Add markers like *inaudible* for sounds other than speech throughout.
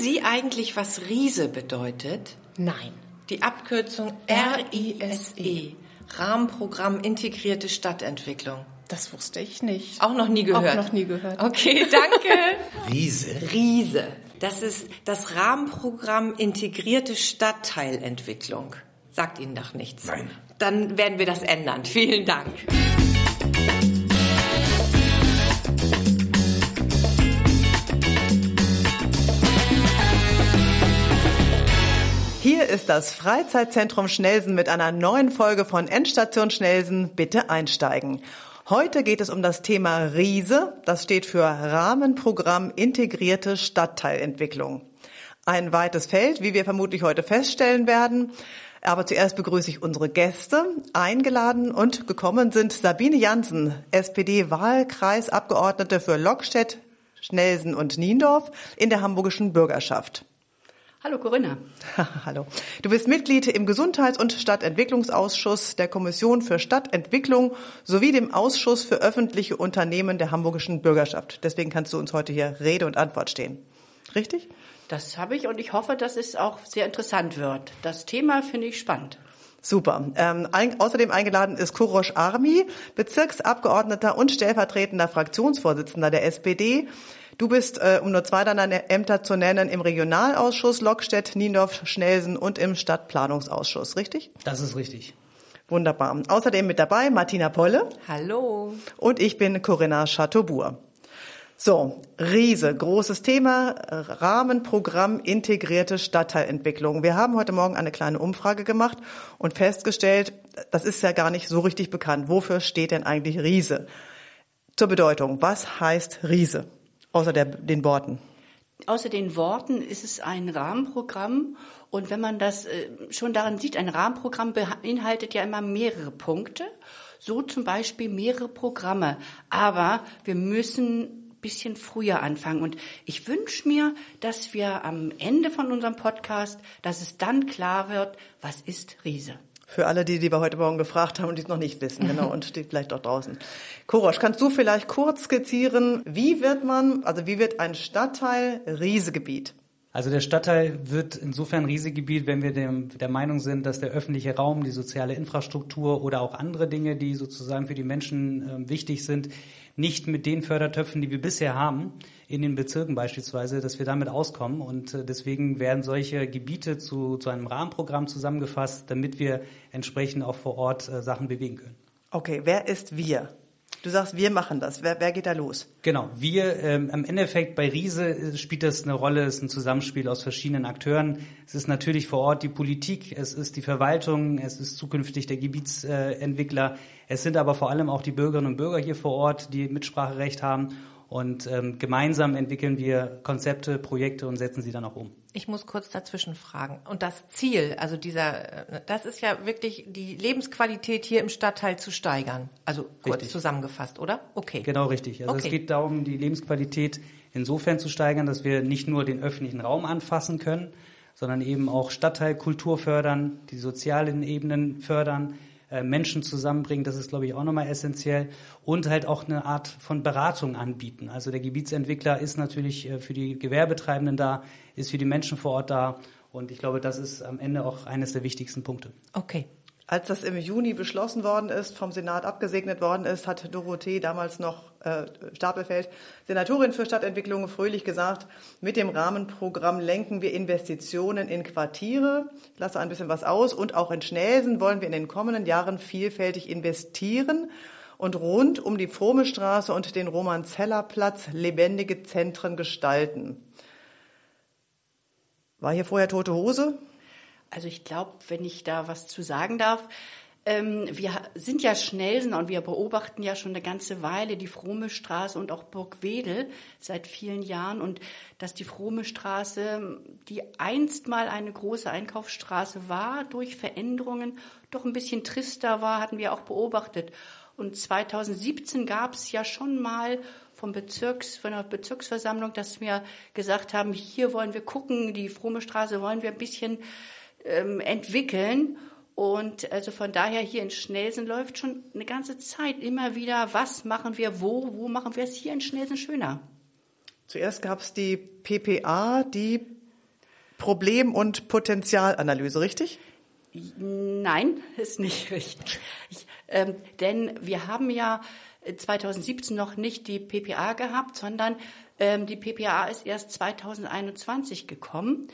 Sie eigentlich, was Riese bedeutet? Nein. Die Abkürzung RISE, Rahmenprogramm Integrierte Stadtentwicklung. Das wusste ich nicht. Auch noch nie gehört? Auch noch nie gehört. Okay, danke. *laughs* Riese. Riese. Das ist das Rahmenprogramm Integrierte Stadtteilentwicklung. Sagt Ihnen doch nichts. Nein. Dann werden wir das ändern. Vielen Dank. Hier ist das Freizeitzentrum Schnelsen mit einer neuen Folge von Endstation Schnelsen. Bitte einsteigen. Heute geht es um das Thema RISE. Das steht für Rahmenprogramm Integrierte Stadtteilentwicklung. Ein weites Feld, wie wir vermutlich heute feststellen werden. Aber zuerst begrüße ich unsere Gäste. Eingeladen und gekommen sind Sabine Jansen, SPD-Wahlkreisabgeordnete für Lockstedt, Schnelsen und Niendorf in der hamburgischen Bürgerschaft. Hallo Corinna. *laughs* Hallo. Du bist Mitglied im Gesundheits- und Stadtentwicklungsausschuss der Kommission für Stadtentwicklung sowie dem Ausschuss für öffentliche Unternehmen der hamburgischen Bürgerschaft. Deswegen kannst du uns heute hier Rede und Antwort stehen. Richtig? Das habe ich und ich hoffe, dass es auch sehr interessant wird. Das Thema finde ich spannend. Super. Ähm, ein, außerdem eingeladen ist Kurosh Armi, Bezirksabgeordneter und stellvertretender Fraktionsvorsitzender der SPD. Du bist, äh, um nur zwei deiner Ämter zu nennen, im Regionalausschuss Lockstedt, Niendorf, Schnelsen und im Stadtplanungsausschuss, richtig? Das ist richtig. Wunderbar. Außerdem mit dabei Martina Polle. Hallo. Und ich bin Corinna Chateaubourg. So, Riese, großes Thema, Rahmenprogramm integrierte Stadtteilentwicklung. Wir haben heute Morgen eine kleine Umfrage gemacht und festgestellt, das ist ja gar nicht so richtig bekannt. Wofür steht denn eigentlich Riese? Zur Bedeutung, was heißt Riese? Außer der, den Worten. Außer den Worten ist es ein Rahmenprogramm. Und wenn man das äh, schon daran sieht, ein Rahmenprogramm beinhaltet ja immer mehrere Punkte. So zum Beispiel mehrere Programme. Aber wir müssen bisschen früher anfangen. Und ich wünsche mir, dass wir am Ende von unserem Podcast, dass es dann klar wird, was ist Riese. Für alle, die, die wir heute Morgen gefragt haben und die es noch nicht wissen, genau, und die vielleicht dort draußen. Korosch, kannst du vielleicht kurz skizzieren, wie wird man, also wie wird ein Stadtteil Riesegebiet? Also der Stadtteil wird insofern Riesegebiet, wenn wir dem, der Meinung sind, dass der öffentliche Raum, die soziale Infrastruktur oder auch andere Dinge, die sozusagen für die Menschen äh, wichtig sind, nicht mit den Fördertöpfen, die wir bisher haben, in den Bezirken beispielsweise, dass wir damit auskommen. Und äh, deswegen werden solche Gebiete zu, zu einem Rahmenprogramm zusammengefasst, damit wir entsprechend auch vor Ort äh, Sachen bewegen können. Okay, wer ist wir? Du sagst, wir machen das. Wer, wer geht da los? Genau, wir ähm, im Endeffekt bei Riese äh, spielt das eine Rolle, es ist ein Zusammenspiel aus verschiedenen Akteuren. Es ist natürlich vor Ort die Politik, es ist die Verwaltung, es ist zukünftig der Gebietsentwickler, es sind aber vor allem auch die Bürgerinnen und Bürger hier vor Ort, die Mitspracherecht haben. Und ähm, gemeinsam entwickeln wir Konzepte, Projekte und setzen sie dann auch um. Ich muss kurz dazwischen fragen. Und das Ziel, also dieser, das ist ja wirklich die Lebensqualität hier im Stadtteil zu steigern. Also kurz Richtig. zusammengefasst, oder? Okay. Genau richtig. Also Okay. es geht darum, die Lebensqualität insofern zu steigern, dass wir nicht nur den öffentlichen Raum anfassen können, sondern eben auch Stadtteilkultur fördern, die sozialen Ebenen fördern, äh, Menschen zusammenbringen, das ist, glaube ich, auch nochmal essentiell. Und halt auch eine Art von Beratung anbieten. Also der Gebietsentwickler ist natürlich äh, für die Gewerbetreibenden da, ist für die Menschen vor Ort da. Und ich glaube, das ist am Ende auch eines der wichtigsten Punkte. Okay. Als das im Juni beschlossen worden ist, vom Senat abgesegnet worden ist, hat Dorothee damals noch äh, Stapelfeld, Senatorin für Stadtentwicklung, fröhlich gesagt, mit dem Rahmenprogramm lenken wir Investitionen in Quartiere. Ich lasse ein bisschen was aus. Und auch in Schnelsen wollen wir in den kommenden Jahren vielfältig investieren und rund um die Frohmestraße und den Roman-Zeller-Platz lebendige Zentren gestalten. War hier vorher tote Hose? Also ich glaube, wenn ich da was zu sagen darf, ähm, wir sind ja Schnelsen und wir beobachten ja schon eine ganze Weile die Fromme Straße und auch Burgwedel seit vielen Jahren und dass die Fromme Straße, die einst mal eine große Einkaufsstraße war, durch Veränderungen doch ein bisschen trister war, hatten wir auch beobachtet. Und 2017 gab es ja schon mal vom Bezirks, von der Bezirksversammlung, dass wir gesagt haben, hier wollen wir gucken, die Fromme Straße wollen wir ein bisschen ähm, entwickeln. Und also von daher hier in Schnelsen läuft schon eine ganze Zeit immer wieder, was machen wir wo, wo machen wir es hier in Schnelsen schöner. Zuerst gab es die PPA, die Problem- und Potenzialanalyse, richtig? Nein, ist nicht richtig. Ich, ähm, denn wir haben ja 2017 noch nicht die PPA gehabt, sondern ähm, die PPA ist erst 2021 gekommen.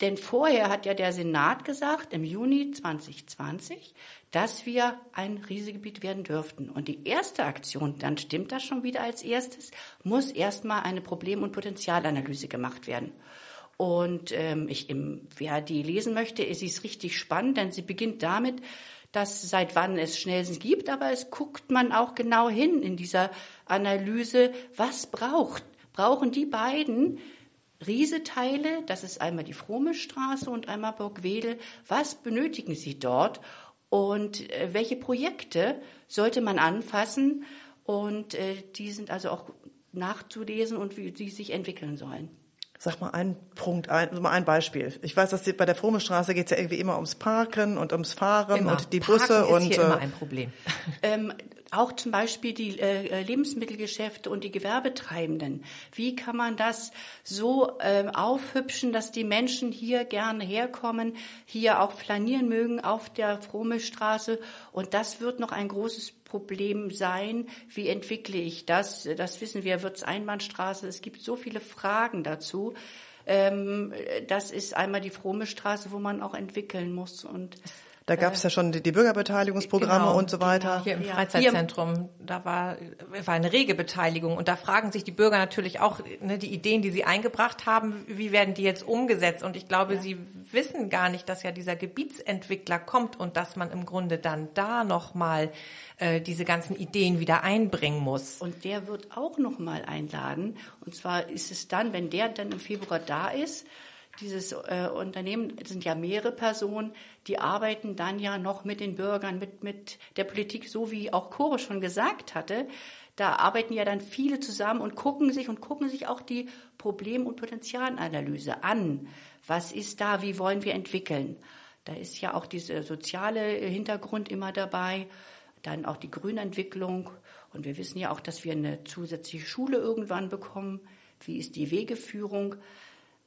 Denn vorher hat ja der Senat gesagt, im Juni 2020, dass wir ein Risikogebiet werden dürften. Und die erste Aktion, dann stimmt das schon wieder als erstes, muss erstmal eine Problem- und Potenzialanalyse gemacht werden. Und ähm, ich, im, wer die lesen möchte, sie ist richtig spannend, denn sie beginnt damit, dass seit wann es Schnellsen gibt, aber es guckt man auch genau hin in dieser Analyse, was braucht, brauchen die beiden Rieseteile, das ist einmal die Fromme Straße und einmal Burgwedel, was benötigen sie dort und äh, welche Projekte sollte man anfassen und äh, die sind also auch nachzulesen und wie sie sich entwickeln sollen. Sag mal ein Punkt, ein, mal ein Beispiel. Ich weiß, dass die, bei der Fromme Straße geht es ja irgendwie immer ums Parken und ums Fahren immer. und die Parken Busse ist und hier äh, immer ein Problem. *laughs* Ähm, auch zum Beispiel die äh, Lebensmittelgeschäfte und die Gewerbetreibenden. Wie kann man das so ähm, aufhübschen, dass die Menschen hier gerne herkommen, hier auch flanieren mögen auf der Frohmilchstraße? Und das wird noch ein großes Problem sein. Wie entwickle ich das? Das wissen wir, wird es Einbahnstraße? Es gibt so viele Fragen dazu. Ähm, das ist einmal die Fromme Straße, wo man auch entwickeln muss. Und da gab es ja schon die, die Bürgerbeteiligungsprogramme Genau, und so weiter. Hier im Ja. Freizeitzentrum, da war, war eine rege Beteiligung und da fragen sich die Bürger natürlich auch, ne, die Ideen, die sie eingebracht haben, wie werden die jetzt umgesetzt? Und ich glaube, sie wissen gar nicht, dass ja dieser Gebietsentwickler kommt und dass man im Grunde dann da nochmal äh, diese ganzen Ideen wieder einbringen muss. Und der wird auch noch mal einladen. Und zwar ist es dann, wenn der dann im Februar da ist, dieses äh, Unternehmen sind ja mehrere Personen, die arbeiten dann ja noch mit den Bürgern, mit, mit der Politik, so wie auch Kore schon gesagt hatte. Da arbeiten ja dann viele zusammen und gucken sich und gucken sich auch die Problem- und Potenzialanalyse an. Was ist da? Wie wollen wir entwickeln? Da ist ja auch dieser soziale Hintergrund immer dabei, dann auch die Grünentwicklung. Und wir wissen ja auch, dass wir eine zusätzliche Schule irgendwann bekommen. Wie ist die Wegeführung?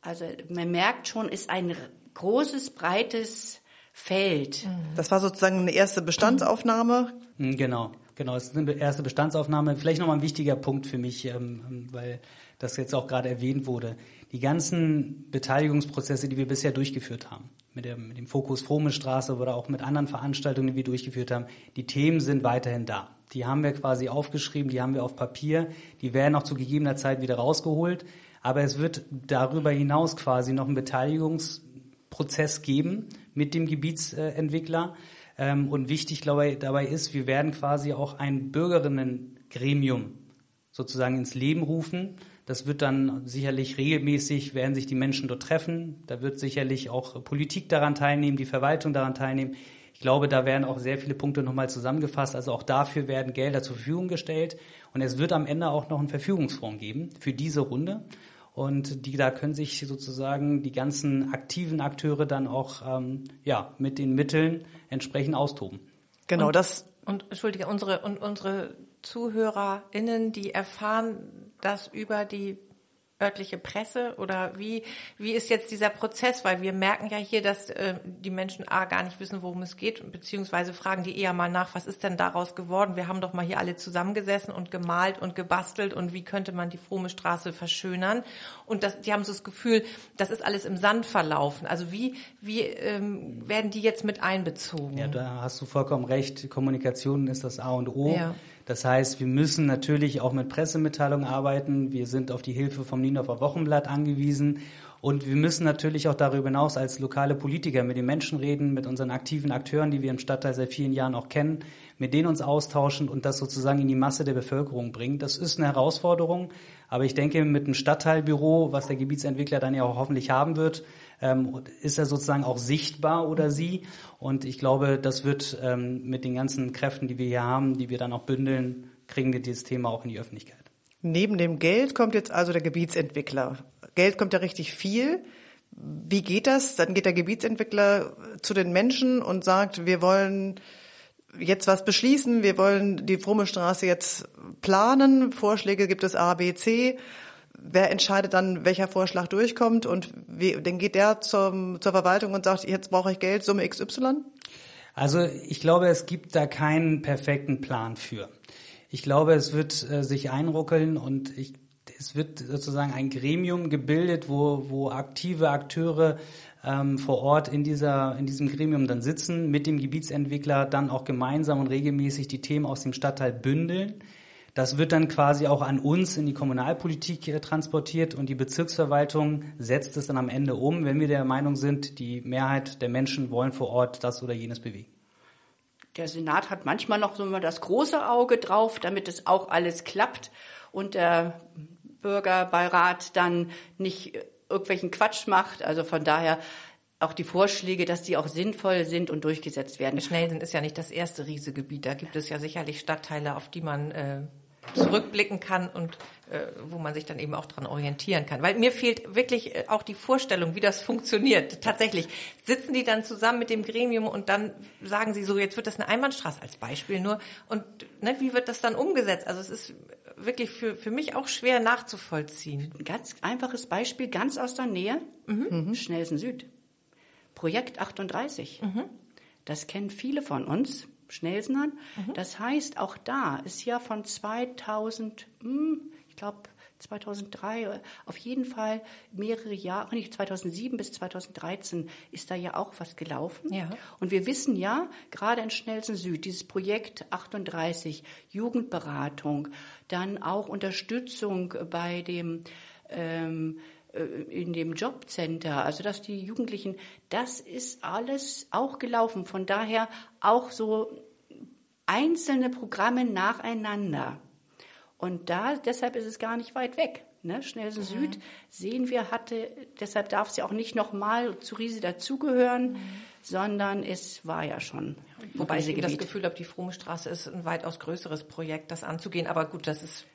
Also man merkt schon, ist ein großes, breites Feld. Das war sozusagen eine erste Bestandsaufnahme. Mm, Genau, genau. Es ist eine erste Bestandsaufnahme. Vielleicht nochmal ein wichtiger Punkt für mich, ähm, weil das jetzt auch gerade erwähnt wurde. Die ganzen Beteiligungsprozesse, die wir bisher durchgeführt haben, mit, der, mit dem Fokus Fromme Straße oder auch mit anderen Veranstaltungen, die wir durchgeführt haben, die Themen sind weiterhin da. Die haben wir quasi aufgeschrieben, die haben wir auf Papier, die werden auch zu gegebener Zeit wieder rausgeholt. Aber es wird darüber hinaus quasi noch einen Beteiligungsprozess geben mit dem Gebietsentwickler. Ähm, Und wichtig dabei ist, wir werden quasi auch ein Bürgerinnengremium sozusagen ins Leben rufen. Das wird dann sicherlich regelmäßig, werden sich die Menschen dort treffen. Da wird sicherlich auch Politik daran teilnehmen, die Verwaltung daran teilnehmen. Ich glaube, da werden auch sehr viele Punkte nochmal zusammengefasst. Also auch dafür werden Gelder zur Verfügung gestellt. Und es wird am Ende auch noch einen Verfügungsfonds geben für diese Runde. Und die, da können sich sozusagen die ganzen aktiven Akteure dann auch ähm, ja, mit den Mitteln entsprechend austoben. Genau, und, das Und entschuldige, unsere und unsere ZuhörerInnen, die erfahren das über die örtliche Presse oder wie wie ist jetzt dieser Prozess? Weil wir merken ja hier, dass äh, die Menschen a gar nicht wissen, worum es geht, beziehungsweise fragen die eher mal nach, was ist denn daraus geworden? Wir haben doch mal hier alle zusammengesessen und gemalt und gebastelt und wie könnte man die Fromme Straße verschönern? Und das, die haben so das Gefühl, das ist alles im Sand verlaufen. Also wie wie ähm, werden die jetzt mit einbezogen? Ja, da hast du vollkommen recht. Kommunikation ist das A und O. Ja. Das heißt, wir müssen natürlich auch mit Pressemitteilungen arbeiten. Wir sind auf die Hilfe vom Niendorfer Wochenblatt angewiesen. Und wir müssen natürlich auch darüber hinaus als lokale Politiker mit den Menschen reden, mit unseren aktiven Akteuren, die wir im Stadtteil seit vielen Jahren auch kennen, mit denen uns austauschen und das sozusagen in die Masse der Bevölkerung bringen. Das ist eine Herausforderung. Aber ich denke, mit einem Stadtteilbüro, was der Gebietsentwickler dann ja auch hoffentlich haben wird, ähm, ist er sozusagen auch sichtbar oder sie. Und ich glaube, das wird ähm, mit den ganzen Kräften, die wir hier haben, die wir dann auch bündeln, kriegen wir dieses Thema auch in die Öffentlichkeit. neben dem Geld kommt jetzt also der Gebietsentwickler. Geld kommt ja richtig viel. Wie geht das? Dann geht der Gebietsentwickler zu den Menschen und sagt, wir wollen jetzt was beschließen, wir wollen die Fromme Straße jetzt planen, Vorschläge gibt es A, B, C. wer entscheidet dann, welcher Vorschlag durchkommt und wie, dann geht der zum, zur Verwaltung und sagt, jetzt brauche ich Geld, Summe XY? Also ich glaube, es gibt da keinen perfekten Plan für. Ich glaube, es wird äh, sich einruckeln und ich, es wird sozusagen ein Gremium gebildet, wo, wo aktive Akteure ähm, vor Ort in, dieser, in diesem Gremium dann sitzen, mit dem Gebietsentwickler dann auch gemeinsam und regelmäßig die Themen aus dem Stadtteil bündeln. Das wird dann quasi auch an uns in die Kommunalpolitik äh, transportiert und die Bezirksverwaltung setzt es dann am Ende um, wenn wir der Meinung sind, die Mehrheit der Menschen wollen vor Ort das oder jenes bewegen. Der Senat hat manchmal noch so immer das große Auge drauf, damit es auch alles klappt und der Bürgerbeirat dann nicht irgendwelchen Quatsch macht. Also von daher auch die Vorschläge, dass die auch sinnvoll sind und durchgesetzt werden. Schnellsen ist ja nicht das erste Riesegebiet. Da gibt es ja sicherlich Stadtteile, auf die man äh, zurückblicken kann und äh, wo man sich dann eben auch dran orientieren kann. Weil mir fehlt wirklich äh, auch die Vorstellung, wie das funktioniert. Tatsächlich sitzen die dann zusammen mit dem Gremium und dann sagen sie so, jetzt wird das eine Einbahnstraße als Beispiel nur. Und ne, wie wird das dann umgesetzt? Also es ist wirklich für, für mich auch schwer nachzuvollziehen. Ein ganz einfaches Beispiel, ganz aus der Nähe, mhm. Schnelsen Süd. Projekt 38. Mhm. Das kennen viele von uns. Schnellsenern. Mhm. Das heißt, auch da ist ja von 2000, hm, ich glaube 2003, auf jeden Fall mehrere Jahre, nicht 2007 bis 2013 ist da ja auch was gelaufen. Ja. Und wir wissen ja, gerade in Schnellsen Süd, dieses Projekt 38, Jugendberatung, dann auch Unterstützung bei dem ähm, äh, in dem Jobcenter, also dass die Jugendlichen, das ist alles auch gelaufen. Von daher auch so einzelne Programme nacheinander. Und da, deshalb ist es gar nicht weit weg. Ne? Schnellsen mhm. Süd sehen wir, hatte, deshalb darf es ja auch nicht nochmal zu Riese dazugehören, mhm. sondern es war ja schon. Wobei ich das Gefühl habe, die Fromme Straße ist ein weitaus größeres Projekt, das anzugehen. Aber gut, das ist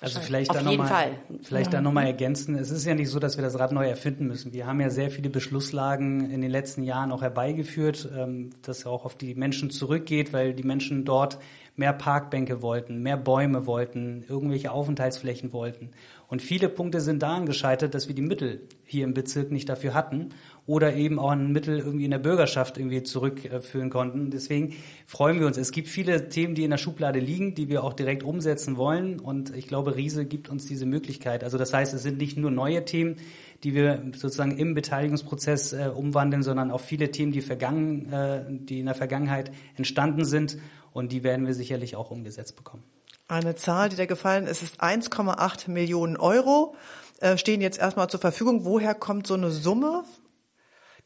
also vielleicht da nochmal, vielleicht ja. da nochmal ergänzen. Es ist ja nicht so, dass wir das Rad neu erfinden müssen. Wir haben ja sehr viele Beschlusslagen in den letzten Jahren auch herbeigeführt, ähm, das auch auf die Menschen zurückgeht, weil die Menschen dort mehr Parkbänke wollten, mehr Bäume wollten, irgendwelche Aufenthaltsflächen wollten. Und viele Punkte sind daran gescheitert, dass wir die Mittel hier im Bezirk nicht dafür hatten oder eben auch ein Mittel irgendwie in der Bürgerschaft irgendwie zurückführen konnten. Deswegen freuen wir uns. Es gibt viele Themen, die in der Schublade liegen, die wir auch direkt umsetzen wollen. Und ich glaube, Riese gibt uns diese Möglichkeit. Also das heißt, es sind nicht nur neue Themen, die wir sozusagen im Beteiligungsprozess äh, umwandeln, sondern auch viele Themen, die, vergangen, äh, die in der Vergangenheit entstanden sind. Und die werden wir sicherlich auch umgesetzt bekommen. Eine Zahl, die da gefallen ist, ist 1,8 Millionen Euro äh, stehen jetzt erstmal zur Verfügung. Woher kommt so eine Summe?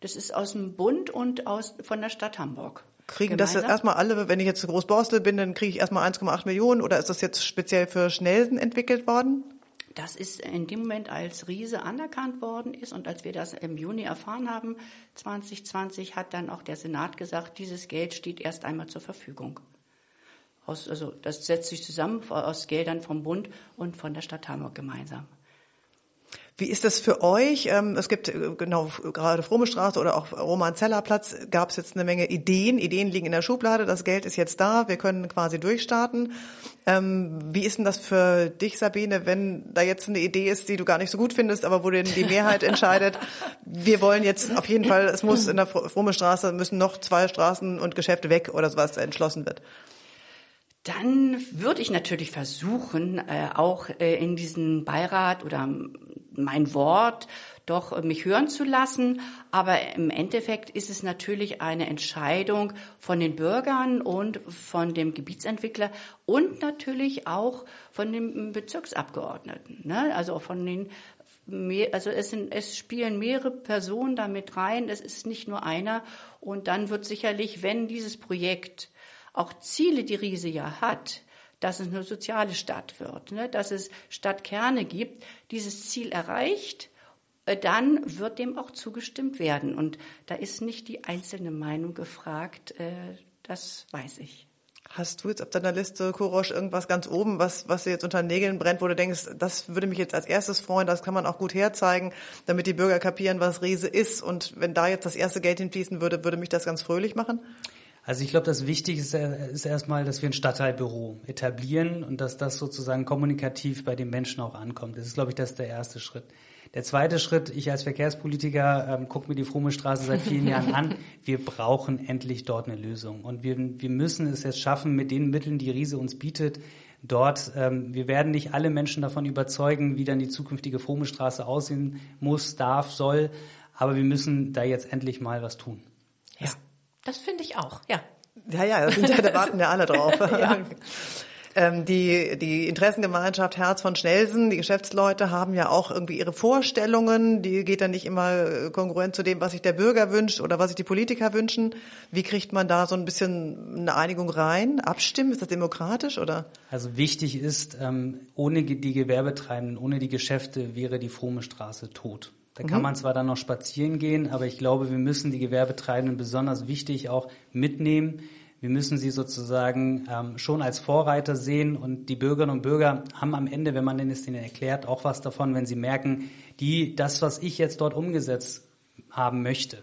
Das ist aus dem Bund und aus, von der Stadt Hamburg. Kriegen gemeinsam. das jetzt erstmal alle, wenn ich jetzt Großborstel bin, dann kriege ich erstmal 1,8 Millionen oder ist das jetzt speziell für Schnellsen entwickelt worden? Das ist in dem Moment, als Riese anerkannt worden ist und als wir das im Juni erfahren haben, 2020, hat dann auch der Senat gesagt, dieses Geld steht erst einmal zur Verfügung. Aus, also das setzt sich zusammen aus Geldern vom Bund und von der Stadt Hamburg gemeinsam. Wie ist das für euch? Ähm, es gibt äh, genau gerade Fromme Straße oder auch Roman-Zeller-Platz gab es jetzt eine Menge Ideen. Ideen liegen in der Schublade, das Geld ist jetzt da, wir können quasi durchstarten. Ähm, wie ist denn das für dich, Sabine, wenn da jetzt eine Idee ist, die du gar nicht so gut findest, aber wo denn die Mehrheit entscheidet, wir wollen jetzt auf jeden Fall, es muss in der Fromme Straße müssen noch zwei Straßen und Geschäfte weg oder sowas entschlossen wird? Dann würde ich natürlich versuchen, äh, auch äh, in diesen Beirat oder mein Wort doch äh, mich hören zu lassen. Aber im Endeffekt ist es natürlich eine Entscheidung von den Bürgern und von dem Gebietsentwickler und natürlich auch von dem Bezirksabgeordneten. Ne? Also von den also es, sind, es spielen mehrere Personen damit rein. Es ist nicht nur einer. Und dann wird sicherlich, wenn dieses Projekt auch Ziele die Riese ja hat, dass es eine soziale Stadt wird, ne, dass es Stadtkerne gibt, dieses Ziel erreicht, äh, dann wird dem auch zugestimmt werden. Und da ist nicht die einzelne Meinung gefragt, äh, das weiß ich. Hast du jetzt auf deiner Liste, Kurosch, irgendwas ganz oben, was, was dir jetzt unter den Nägeln brennt, wo du denkst, das würde mich jetzt als erstes freuen, das kann man auch gut herzeigen, damit die Bürger kapieren, was Riese ist. Und wenn da jetzt das erste Geld hinfließen würde, würde mich das ganz fröhlich machen? Also ich glaube, das Wichtigste ist erstmal, dass wir ein Stadtteilbüro etablieren und dass das sozusagen kommunikativ bei den Menschen auch ankommt. Das ist, glaube ich, das ist der erste Schritt. Der zweite Schritt, ich als Verkehrspolitiker ähm, gucke mir die Fromme Straße seit vielen Jahren an. Wir brauchen endlich dort eine Lösung. Und wir, wir müssen es jetzt schaffen, mit den Mitteln, die Riese uns bietet, dort, ähm, wir werden nicht alle Menschen davon überzeugen, wie dann die zukünftige Fromme Straße aussehen muss, darf, soll. Aber wir müssen da jetzt endlich mal was tun. Das finde ich auch, ja. Ja, ja, da warten ja alle drauf. *laughs* *laughs* ja. Ähm, die, die Interessengemeinschaft Herz von Schnelsen, die Geschäftsleute haben ja auch irgendwie ihre Vorstellungen. Die geht dann nicht immer äh, kongruent zu dem, was sich der Bürger wünscht oder was sich die Politiker wünschen. Wie kriegt man da so ein bisschen eine Einigung rein? Abstimmen? Ist das demokratisch oder? Also wichtig ist, ähm, ohne die Gewerbetreibenden, ohne die Geschäfte wäre die Fromme Straße tot. Da kann mhm. man zwar dann noch spazieren gehen, aber ich glaube, wir müssen die Gewerbetreibenden besonders wichtig auch mitnehmen wir müssen sie sozusagen ähm, schon als Vorreiter sehen und die Bürgerinnen und Bürger haben am Ende, wenn man es ihnen erklärt, auch was davon, wenn sie merken, die, das, was ich jetzt dort umgesetzt haben möchte,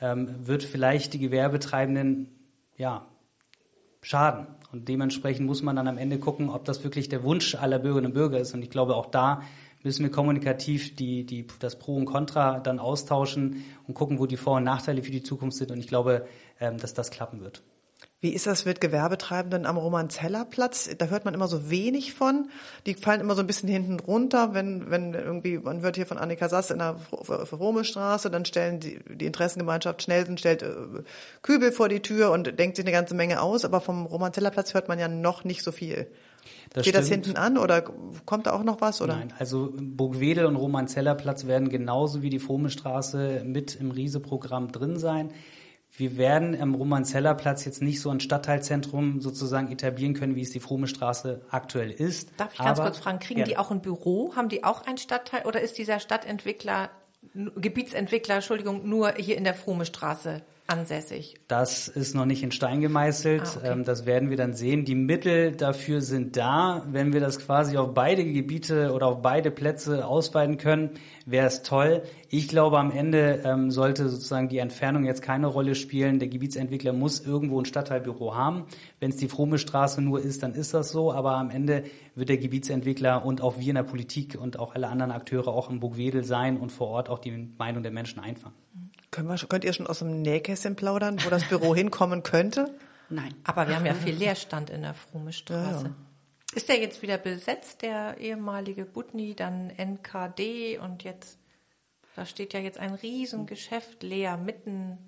ähm, wird vielleicht die Gewerbetreibenden, ja, schaden. Und dementsprechend muss man dann am Ende gucken, ob das wirklich der Wunsch aller Bürgerinnen und Bürger ist. Und ich glaube, auch da müssen wir kommunikativ die, die, das Pro und Contra dann austauschen und gucken, wo die Vor- und Nachteile für die Zukunft sind. Und ich glaube, ähm, dass das klappen wird. Wie ist das mit Gewerbetreibenden am Romanzellerplatz? Da hört man immer so wenig von. Die fallen immer so ein bisschen hinten runter, wenn, wenn irgendwie, man hört hier von Annika Sass in der Romestraße, dann stellen die, die Interessengemeinschaft Schnellsen stellt äh, Kübel vor die Tür und denkt sich eine ganze Menge aus, aber vom Romanzellerplatz hört man ja noch nicht so viel. Das Geht stimmt. das hinten an oder kommt da auch noch was? Oder? Nein, also Burgwedel und Romanzellerplatz werden genauso wie die Fromestraße mit im Riese-Programm drin sein wir werden am Romanzellerplatz jetzt nicht so ein Stadtteilzentrum sozusagen etablieren können, wie es die Fromme Straße aktuell ist. Darf ich ganz Aber, kurz fragen, kriegen ja. die auch ein Büro? Haben die auch ein Stadtteil oder ist dieser Stadtentwickler, Gebietsentwickler, Entschuldigung, nur hier in der Fromme Straße ansässig? Das ist noch nicht in Stein gemeißelt. Ah, okay. Ähm, das werden wir dann sehen. Die Mittel dafür sind da. Wenn wir das quasi auf beide Gebiete oder auf beide Plätze ausweiten können, wäre es toll. Ich glaube, am Ende ähm, sollte sozusagen die Entfernung jetzt keine Rolle spielen. Der Gebietsentwickler muss irgendwo ein Stadtteilbüro haben. Wenn es die Fromme Straße nur ist, dann ist das so. Aber am Ende wird der Gebietsentwickler und auch wir in der Politik und auch alle anderen Akteure auch im Burgwedel sein und vor Ort auch die Meinung der Menschen einfangen. Können wir, könnt ihr schon aus dem Nähkästchen plaudern, wo das Büro *laughs* hinkommen könnte? Nein, aber wir haben ja viel Leerstand in der Fromme Straße. Ja, ja. Ist der jetzt wieder besetzt, der ehemalige Butni, dann NKD und jetzt, da steht ja jetzt ein Riesengeschäft leer mitten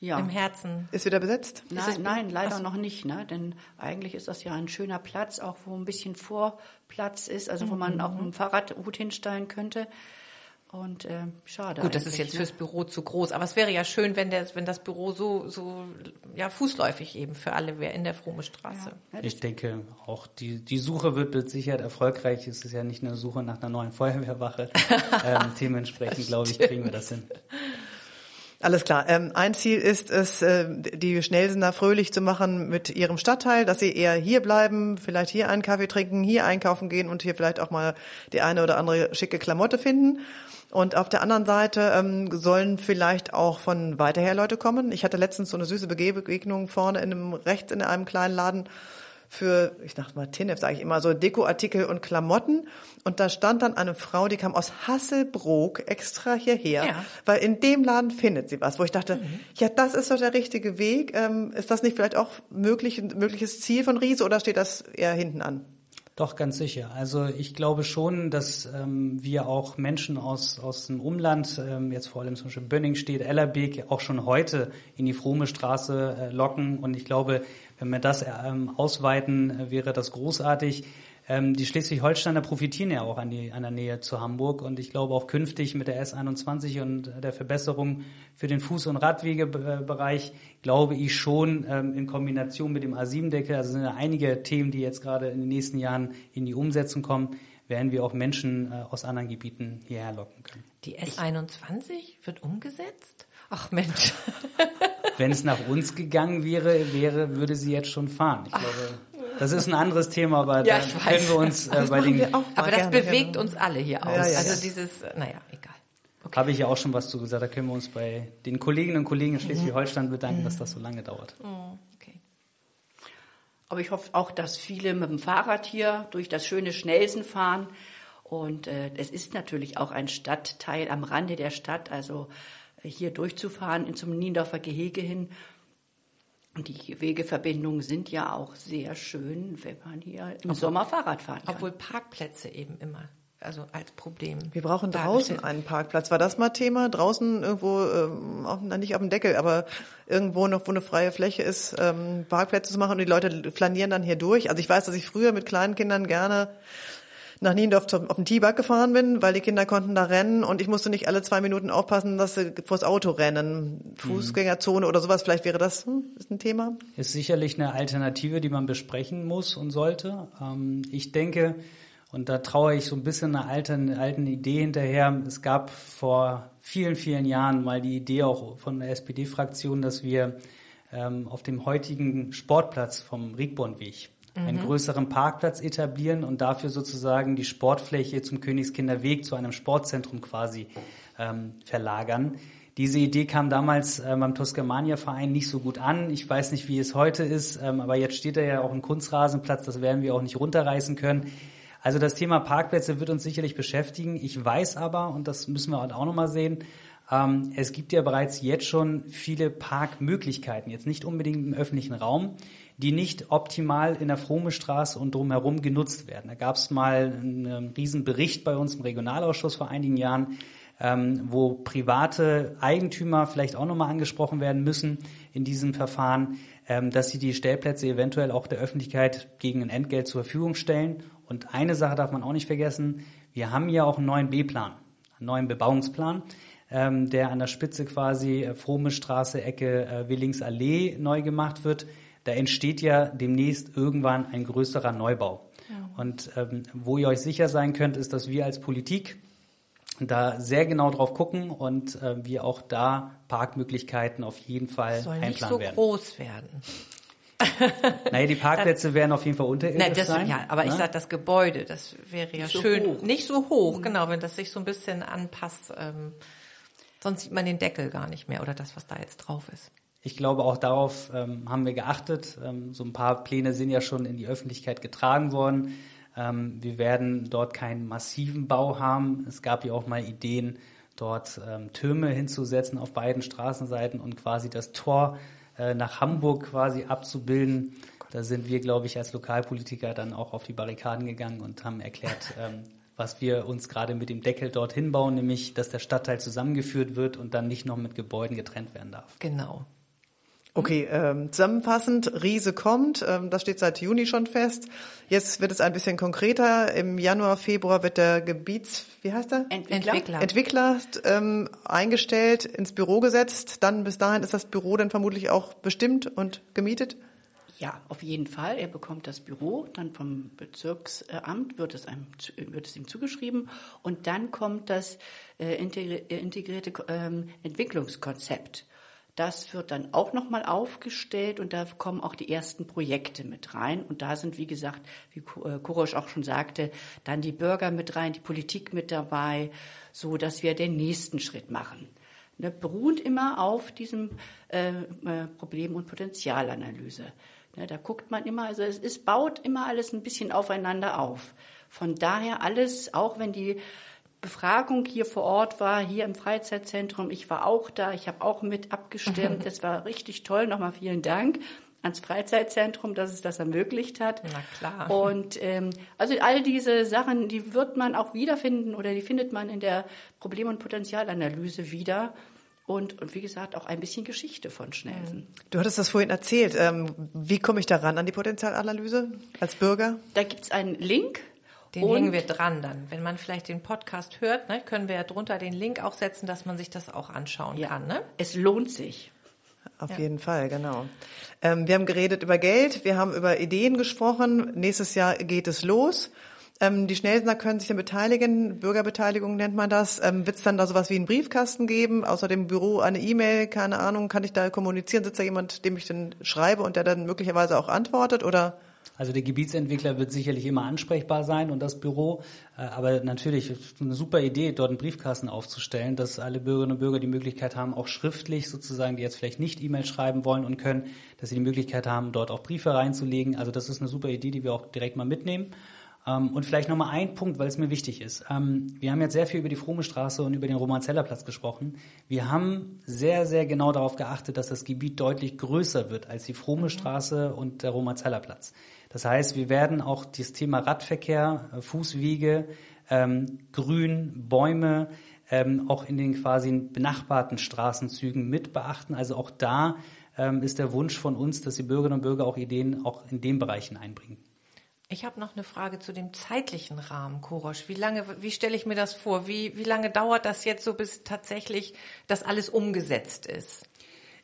ja. im Herzen. Ist wieder besetzt? Nein, es, nein, leider noch nicht, ne? Denn eigentlich ist das ja ein schöner Platz, auch wo ein bisschen Vorplatz ist, also wo man auch ein Fahrrad gut hinstellen könnte. Und äh, schade. Gut, das ist jetzt ne? fürs Büro zu groß, aber es wäre ja schön, wenn, der, wenn das Büro so, so ja, fußläufig eben für alle wäre in der Fromme Straße. Ja, ich denke auch, die, die Suche wird mit Sicherheit erfolgreich. Es ist ja nicht eine Suche nach einer neuen Feuerwehrwache. *laughs* ähm, dementsprechend, glaube ich, kriegen wir das hin. Alles klar. Ähm, ein Ziel ist es, äh, die Schnellsener fröhlich zu machen mit ihrem Stadtteil, dass sie eher hier bleiben, vielleicht hier einen Kaffee trinken, hier einkaufen gehen und hier vielleicht auch mal die eine oder andere schicke Klamotte finden. Und auf der anderen Seite ähm, sollen vielleicht auch von weiterher Leute kommen. Ich hatte letztens so eine süße Begegnung vorne in einem rechts in einem kleinen Laden für, ich dachte mal, Tinef sage ich immer, so Dekoartikel und Klamotten. Und da stand dann eine Frau, die kam aus Hasselbrook extra hierher, ja. weil in dem Laden findet sie was, wo ich dachte, mhm. ja, das ist doch der richtige Weg. Ähm, ist das nicht vielleicht auch möglich, ein mögliches Ziel von Riese oder steht das eher hinten an? Doch, ganz sicher. Also ich glaube schon, dass ähm, wir auch Menschen aus, aus dem Umland, ähm, jetzt vor allem zum Beispiel Bönning steht, Ellerbeek, auch schon heute in die Frome Straße äh, locken. Und ich glaube, wenn wir das ähm, ausweiten, äh, wäre das großartig. Ähm, die Schleswig-Holsteiner profitieren ja auch an, die, an der Nähe zu Hamburg und ich glaube auch künftig mit der S21 und der Verbesserung für den Fuß- und Radwegebereich glaube ich schon ähm, in Kombination mit dem A7-Deckel, also sind ja einige Themen, die jetzt gerade in den nächsten Jahren in die Umsetzung kommen, werden wir auch Menschen äh, aus anderen Gebieten hierher locken können. Die S21 wird umgesetzt? Ach Mensch. Wenn es nach uns gegangen wäre, wäre, würde sie jetzt schon fahren. Ich glaube, das ist ein anderes Thema, aber ja, da können wir uns äh, bei den. aber das gerne, bewegt genau. uns alle hier aus. Ja, ja, also dieses, naja, egal. Okay. habe ich ja auch schon was zu gesagt. Da können wir uns bei den Kolleginnen und Kollegen in Schleswig-Holstein bedanken, mhm. dass das so lange dauert. Oh, okay. Aber ich hoffe auch, dass viele mit dem Fahrrad hier durch das schöne Schnellsen fahren. Und äh, es ist natürlich auch ein Stadtteil am Rande der Stadt, also äh, hier durchzufahren in zum Niendorfer Gehege hin die Wegeverbindungen sind ja auch sehr schön, wenn man hier im Obwohl, Sommer Fahrrad fahren kann. Obwohl Parkplätze eben immer also als Problem. Wir brauchen draußen einen Parkplatz. War das mal Thema? Draußen irgendwo, ähm, auf, nicht auf dem Deckel, aber irgendwo noch, wo eine freie Fläche ist, ähm, Parkplätze zu machen und die Leute flanieren dann hier durch. Also ich weiß, dass ich früher mit kleinen Kindern gerne nach Niendorf zum, auf den T-Bug gefahren bin, weil die Kinder konnten da rennen und ich musste nicht alle zwei Minuten aufpassen, dass sie vors Auto rennen. Fußgängerzone oder sowas, vielleicht wäre das hm, ist ein Thema? Ist sicherlich eine Alternative, die man besprechen muss und sollte. Ähm, ich denke, und da traue ich so ein bisschen einer alten, alten Idee hinterher. Es gab vor vielen, vielen Jahren mal die Idee auch von der SPD-Fraktion, dass wir ähm, auf dem heutigen Sportplatz vom Riegbornweg einen mhm. größeren Parkplatz etablieren und dafür sozusagen die Sportfläche zum Königskinderweg zu einem Sportzentrum quasi ähm, verlagern. Diese Idee kam damals ähm, beim Toscamania-Verein nicht so gut an. Ich weiß nicht, wie es heute ist, ähm, aber jetzt steht da ja auch ein Kunstrasenplatz, das werden wir auch nicht runterreißen können. Also das Thema Parkplätze wird uns sicherlich beschäftigen. Ich weiß aber, und das müssen wir auch nochmal sehen, ähm, es gibt ja bereits jetzt schon viele Parkmöglichkeiten, jetzt nicht unbedingt im öffentlichen Raum die nicht optimal in der Frohmestraße und drumherum genutzt werden. Da gab es mal einen riesen Bericht bei uns im Regionalausschuss vor einigen Jahren, ähm, wo private Eigentümer vielleicht auch nochmal angesprochen werden müssen in diesem Verfahren, ähm, dass sie die Stellplätze eventuell auch der Öffentlichkeit gegen ein Entgelt zur Verfügung stellen. Und eine Sache darf man auch nicht vergessen, wir haben ja auch einen neuen B-Plan, einen neuen Bebauungsplan, ähm, der an der Spitze quasi äh, Frohme Straße, Ecke äh, Willingsallee neu gemacht wird da entsteht ja demnächst irgendwann ein größerer Neubau. Ja. Und ähm, wo ihr euch sicher sein könnt, ist, dass wir als Politik da sehr genau drauf gucken und äh, wir auch da Parkmöglichkeiten auf jeden Fall Soll einplanen nicht so werden. groß werden. *laughs* naja, die Parkplätze werden auf jeden Fall unterirdisch Nein, das, sein. Ja, aber ne? ich sage, das Gebäude, das wäre ja nicht schön. So nicht so hoch, genau, wenn das sich so ein bisschen anpasst. Ähm, sonst sieht man den Deckel gar nicht mehr oder das, was da jetzt drauf ist. Ich glaube, auch darauf ähm, haben wir geachtet. Ähm, so ein paar Pläne sind ja schon in die Öffentlichkeit getragen worden. Ähm, wir werden dort keinen massiven Bau haben. Es gab ja auch mal Ideen, dort ähm, Türme hinzusetzen auf beiden Straßenseiten und quasi das Tor äh, nach Hamburg quasi abzubilden. Da sind wir, glaube ich, als Lokalpolitiker dann auch auf die Barrikaden gegangen und haben erklärt, ähm, was wir uns gerade mit dem Deckel dorthin bauen, nämlich, dass der Stadtteil zusammengeführt wird und dann nicht noch mit Gebäuden getrennt werden darf. Genau. Okay, ähm, zusammenfassend, Riese kommt, ähm, das steht seit Juni schon fest. Jetzt wird es ein bisschen konkreter. Im Januar, Februar wird der Gebiets, wie heißt er? Entwickler, Entwickler, Entwickler ähm, eingestellt, ins Büro gesetzt. Dann bis dahin ist das Büro dann vermutlich auch bestimmt und gemietet? Ja, auf jeden Fall. Er bekommt das Büro, dann vom Bezirksamt wird es, einem, wird es ihm zugeschrieben und dann kommt das äh, integrierte ähm, Entwicklungskonzept. Das wird dann auch nochmal aufgestellt und da kommen auch die ersten Projekte mit rein. Und da sind, wie gesagt, wie äh, Kurosch auch schon sagte, dann die Bürger mit rein, die Politik mit dabei, so dass wir den nächsten Schritt machen. Ne, beruht immer auf diesem äh, äh, Problem- und Potenzialanalyse. Ne, da guckt man immer, also es, es baut immer alles ein bisschen aufeinander auf. Von daher alles, auch wenn die Befragung hier vor Ort war, hier im Freizeitzentrum. Ich war auch da, ich habe auch mit abgestimmt. *laughs* Das war richtig toll. Nochmal vielen Dank ans Freizeitzentrum, dass es das ermöglicht hat. Na klar. Und ähm, also all diese Sachen, die wird man auch wiederfinden oder die findet man in der Problem- und Potenzialanalyse wieder. Und, und wie gesagt, auch ein bisschen Geschichte von Schnelsen. Du hattest das vorhin erzählt. Ähm, wie komme ich daran an die Potenzialanalyse als Bürger? Da gibt's einen Link den und hängen wir dran dann. Wenn man vielleicht den Podcast hört, ne, können wir ja drunter den Link auch setzen, dass man sich das auch anschauen ja, kann. Ne? Es lohnt sich. Auf ja. jeden Fall, genau. Ähm, wir haben geredet über Geld, wir haben über Ideen gesprochen. Nächstes Jahr geht es los. Ähm, die Schnellsender können sich dann beteiligen, Bürgerbeteiligung nennt man das. Ähm, Wird es dann da sowas wie einen Briefkasten geben, außer dem Büro eine E-Mail, keine Ahnung, kann ich da kommunizieren? Sitzt da jemand, dem ich dann schreibe und der dann möglicherweise auch antwortet oder? Also der Gebietsentwickler wird sicherlich immer ansprechbar sein und das Büro. Äh, aber natürlich eine super Idee, dort einen Briefkasten aufzustellen, dass alle Bürgerinnen und Bürger die Möglichkeit haben, auch schriftlich sozusagen, die jetzt vielleicht nicht E-Mail schreiben wollen und können, dass sie die Möglichkeit haben, dort auch Briefe reinzulegen. Also das ist eine super Idee, die wir auch direkt mal mitnehmen. Ähm, und vielleicht nochmal ein Punkt, weil es mir wichtig ist. Ähm, wir haben jetzt sehr viel über die Frome Straße und über den Romanzellerplatz gesprochen. Wir haben sehr, sehr genau darauf geachtet, dass das Gebiet deutlich größer wird als die Frome Straße und der Romanzellerplatz. Das heißt, wir werden auch das Thema Radverkehr, äh, Fußwege, ähm, Grün, Bäume, auch in den quasi benachbarten Straßenzügen mit beachten. Also auch da ist der Wunsch von uns, dass die Bürgerinnen und Bürger auch Ideen auch in den Bereichen einbringen. Ich habe noch eine Frage zu dem zeitlichen Rahmen, Korosch. Wie lange, wie stelle ich mir das vor? Wie, wie lange dauert das jetzt so, bis tatsächlich das alles umgesetzt ist?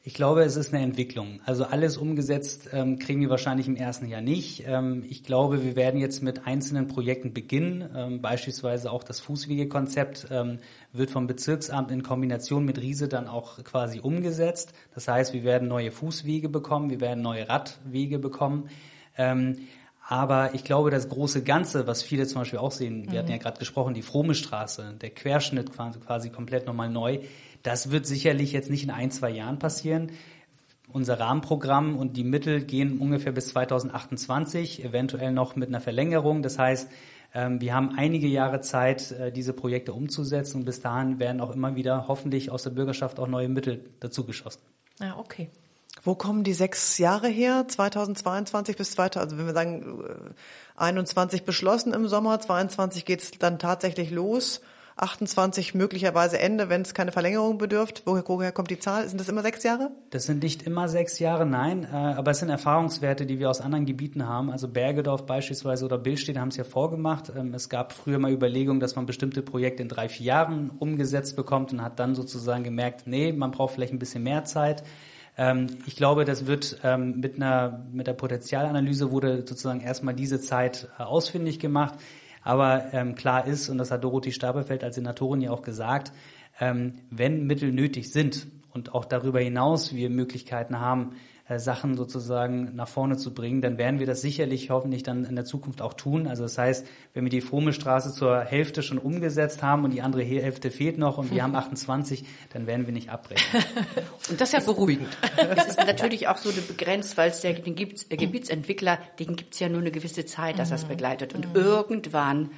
Ich glaube, es ist eine Entwicklung. Also alles umgesetzt ähm, kriegen wir wahrscheinlich im ersten Jahr nicht. Ähm, ich glaube, wir werden jetzt mit einzelnen Projekten beginnen. Ähm, beispielsweise auch das Fußwegekonzept ähm, wird vom Bezirksamt in Kombination mit Riese dann auch quasi umgesetzt. Das heißt, wir werden neue Fußwege bekommen, wir werden neue Radwege bekommen. Aber ich glaube, das große Ganze, was viele zum Beispiel auch sehen, wir mhm. hatten ja gerade gesprochen, die Frome Straße, der Querschnitt quasi, quasi komplett nochmal neu, das wird sicherlich jetzt nicht in ein, zwei Jahren passieren. Unser Rahmenprogramm und die Mittel gehen ungefähr bis 2028, eventuell noch mit einer Verlängerung. Das heißt, ähm, wir haben einige Jahre Zeit, äh, diese Projekte umzusetzen und bis dahin werden auch immer wieder hoffentlich aus der Bürgerschaft auch neue Mittel dazugeschossen. Ja, okay. Wo kommen die sechs Jahre her? 2022 bis 2000, also wenn wir sagen 21 äh, beschlossen im Sommer, 22 geht es dann tatsächlich los. 28 möglicherweise Ende, wenn es keine Verlängerung bedürft. Woher, woher kommt die Zahl? Sind das immer sechs Jahre? Das sind nicht immer sechs Jahre, nein, äh, aber es sind Erfahrungswerte, die wir aus anderen Gebieten haben. Also Bergedorf beispielsweise oder Billstedt haben es ja vorgemacht. Ähm, es gab früher mal Überlegungen, dass man bestimmte Projekte in drei, vier Jahren umgesetzt bekommt und hat dann sozusagen gemerkt, nee, man braucht vielleicht ein bisschen mehr Zeit. Ähm, ich glaube, das wird ähm, mit einer mit der Potenzialanalyse wurde sozusagen erstmal diese Zeit äh, ausfindig gemacht. Aber ähm, klar ist, und das hat Dorothee Stabefeld als Senatorin ja auch gesagt, ähm, wenn Mittel nötig sind und auch darüber hinaus wir Möglichkeiten haben, Sachen sozusagen nach vorne zu bringen, dann werden wir das sicherlich hoffentlich dann in der Zukunft auch ttun. Also das heißt, wenn wir die Frome Straße zur Hälfte schon umgesetzt haben und die andere Hälfte fehlt noch und wir haben *laughs* 28, dann werden wir nicht abbrechen. *laughs* und das ist ja beruhigend. Das ist natürlich auch so begrenzt, weil es der, den Gebietsentwickler, den gibt es ja nur eine gewisse Zeit, dass das mhm. begleitet. Und irgendwann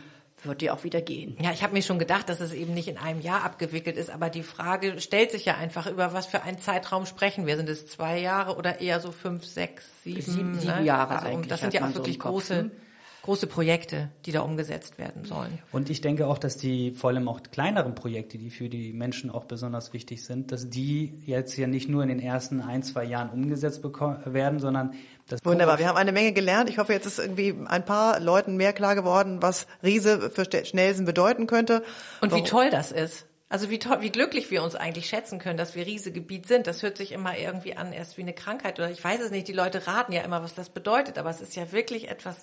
wird die auch wieder gehen. Ja, ich habe mir schon gedacht, dass es eben nicht in einem Jahr abgewickelt ist, aber die Frage stellt sich ja einfach, über was für einen Zeitraum sprechen wir? Sind es zwei Jahre oder eher so fünf, sechs, sieben? Sieben, sieben ne? Jahre also, eigentlich. Das sind ja auch wirklich so große, hm? Große Projekte, die da umgesetzt werden sollen. Und ich denke auch, dass die vor allem auch kleineren Projekte, die für die Menschen auch besonders wichtig sind, dass die jetzt ja nicht nur in den ersten ein, zwei Jahren umgesetzt werden, sondern das Wunderbar, wir haben eine Menge gelernt. Ich hoffe, jetzt ist irgendwie ein paar Leuten mehr klar geworden, was Riese für Schnellsen bedeuten könnte. Und wie toll das ist. Also wie toll, wie glücklich wir uns eigentlich schätzen können, dass wir Riesegebiet sind. Das hört sich immer irgendwie an, erst wie eine Krankheit oder ich weiß es nicht. Die Leute raten ja immer, was das bedeutet, aber es ist ja wirklich etwas,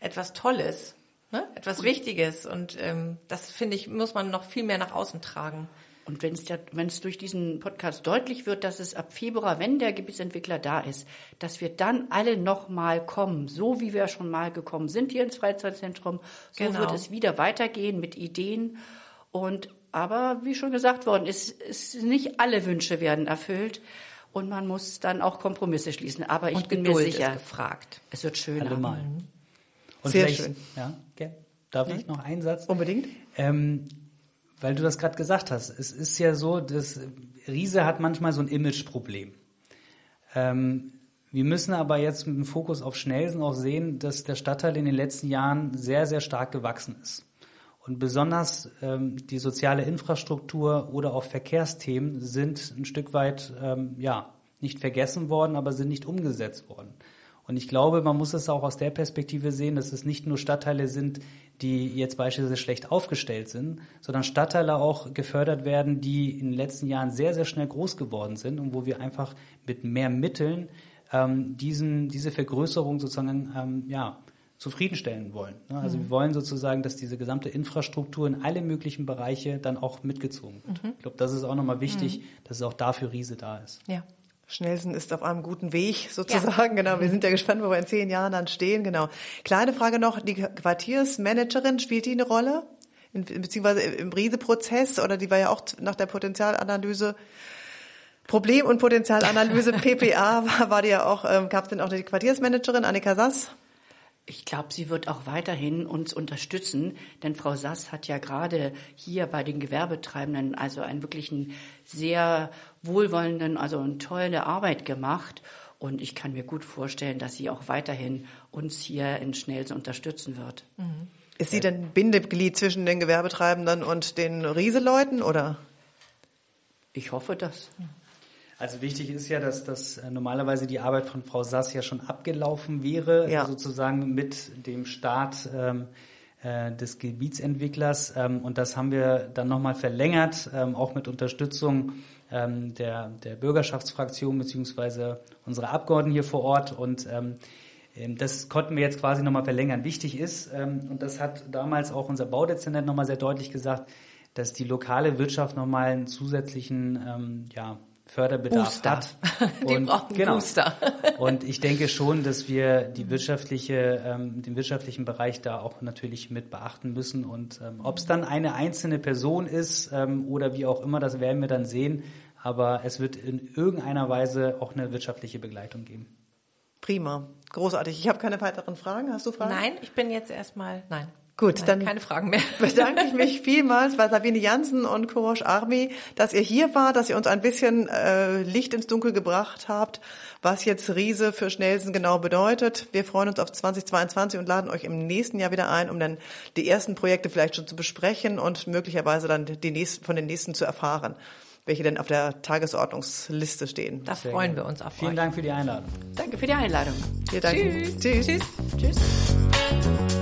etwas Tolles, ne? etwas Wichtiges und ähm, das finde ich muss man noch viel mehr nach außen tragen. Und wenn es, wenn es durch diesen Podcast deutlich wird, dass es ab Februar, wenn der Gebietsentwickler da ist, dass wir dann alle nochmal kommen, so wie wir schon mal gekommen sind hier ins Freizeitzentrum, so genau. wird es wieder weitergehen mit Ideen. Und aber wie schon gesagt worden ist, ist nicht alle Wünsche werden erfüllt. Und man muss dann auch Kompromisse schließen. Aber ich und bin Geduld mir sicher, gefragt. Es wird schöner. Allemal. Und Sehr schön. Ja, okay. Darf ich noch einen Satz? Unbedingt. Ähm, weil du das gerade gesagt hast. Es ist ja so, dass Riese hat manchmal so ein Imageproblem. Ähm, wir müssen aber jetzt mit dem Fokus auf Schnellsen auch sehen, dass der Stadtteil in den letzten Jahren sehr, sehr stark gewachsen ist. Und besonders ähm, die soziale Infrastruktur oder auch Verkehrsthemen sind ein Stück weit, ähm, ja, nicht vergessen worden, aber sind nicht umgesetzt worden. Und ich glaube, man muss es auch aus der Perspektive sehen, dass es nicht nur Stadtteile sind, die jetzt beispielsweise schlecht aufgestellt sind, sondern Stadtteile auch gefördert werden, die in den letzten Jahren sehr, sehr schnell groß geworden sind und wo wir einfach mit mehr Mitteln ähm, diesen, diese Vergrößerung sozusagen ähm, ja, zufriedenstellen wollen. Ne? Also mhm. wir wollen sozusagen, dass diese gesamte Infrastruktur in alle möglichen Bereiche dann auch mitgezogen wird. Mhm. Ich glaube, das ist auch nochmal wichtig, mhm. dass es auch dafür Riese da ist. Ja. Schnellsen ist auf einem guten Weg sozusagen. Ja. Genau, wir sind ja gespannt, wo wir in zehn Jahren dann stehen. Genau. Kleine Frage noch: Die Quartiersmanagerin spielt die eine Rolle, in, beziehungsweise im Riese-Prozess oder die war ja auch nach der Potenzialanalyse Problem- und Potenzialanalyse *laughs* PPA war, war die ja auch. Ähm, Gab es denn auch die Quartiersmanagerin Annika Sass? Ich glaube, sie wird auch weiterhin uns unterstützen, denn Frau Sass hat ja gerade hier bei den Gewerbetreibenden also einen wirklichen sehr wohlwollenden, also eine tolle Arbeit gemacht. Und ich kann mir gut vorstellen, dass sie auch weiterhin uns hier in Schnelsen unterstützen wird. Mhm. Ist sie denn Bindeglied zwischen den Gewerbetreibenden und den Rieseleuten, oder? Ich hoffe das. Also wichtig ist ja, dass das äh, normalerweise die Arbeit von Frau Sass ja schon abgelaufen wäre, ja. sozusagen mit dem Start ähm, äh, des Gebietsentwicklers. Ähm, und das haben wir dann nochmal verlängert, ähm, auch mit Unterstützung ähm, der, der Bürgerschaftsfraktion beziehungsweise unserer Abgeordneten hier vor Ort. Und ähm, ähm, das konnten wir jetzt quasi nochmal verlängern. Wichtig ist, und das hat damals auch unser Baudezernent nochmal sehr deutlich gesagt, dass die lokale Wirtschaft nochmal einen zusätzlichen ja, Förderbedarf Booster. hat. *laughs* Und, die brauchen genau. Booster. *laughs* Und ich denke schon, dass wir die wirtschaftliche, ähm, den wirtschaftlichen Bereich da auch natürlich mit beachten müssen. Und ähm, ob es dann eine einzelne Person ist ähm, oder wie auch immer, das werden wir dann sehen. Aber es wird in irgendeiner Weise auch eine wirtschaftliche Begleitung geben. Prima, großartig. Ich habe keine weiteren Fragen. Hast du Fragen? Nein, ich bin jetzt erstmal, nein. Gut, dann keine Fragen mehr. *laughs* bedanke ich mich vielmals bei Sabine Jansen und Courage Army, dass ihr hier wart, dass ihr uns ein bisschen äh, Licht ins Dunkel gebracht habt, was jetzt Riese für Schnellsen genau bedeutet. Wir freuen uns auf 2022 und laden euch im nächsten Jahr wieder ein, um dann die ersten Projekte vielleicht schon zu besprechen und möglicherweise dann die nächsten, von den nächsten zu erfahren, welche denn auf der Tagesordnungsliste stehen. Da freuen wir uns auf Vielen euch. Dank für die Einladung. Danke für die Einladung. Wir danken. Tschüss. Tschüss. Tschüss. Tschüss.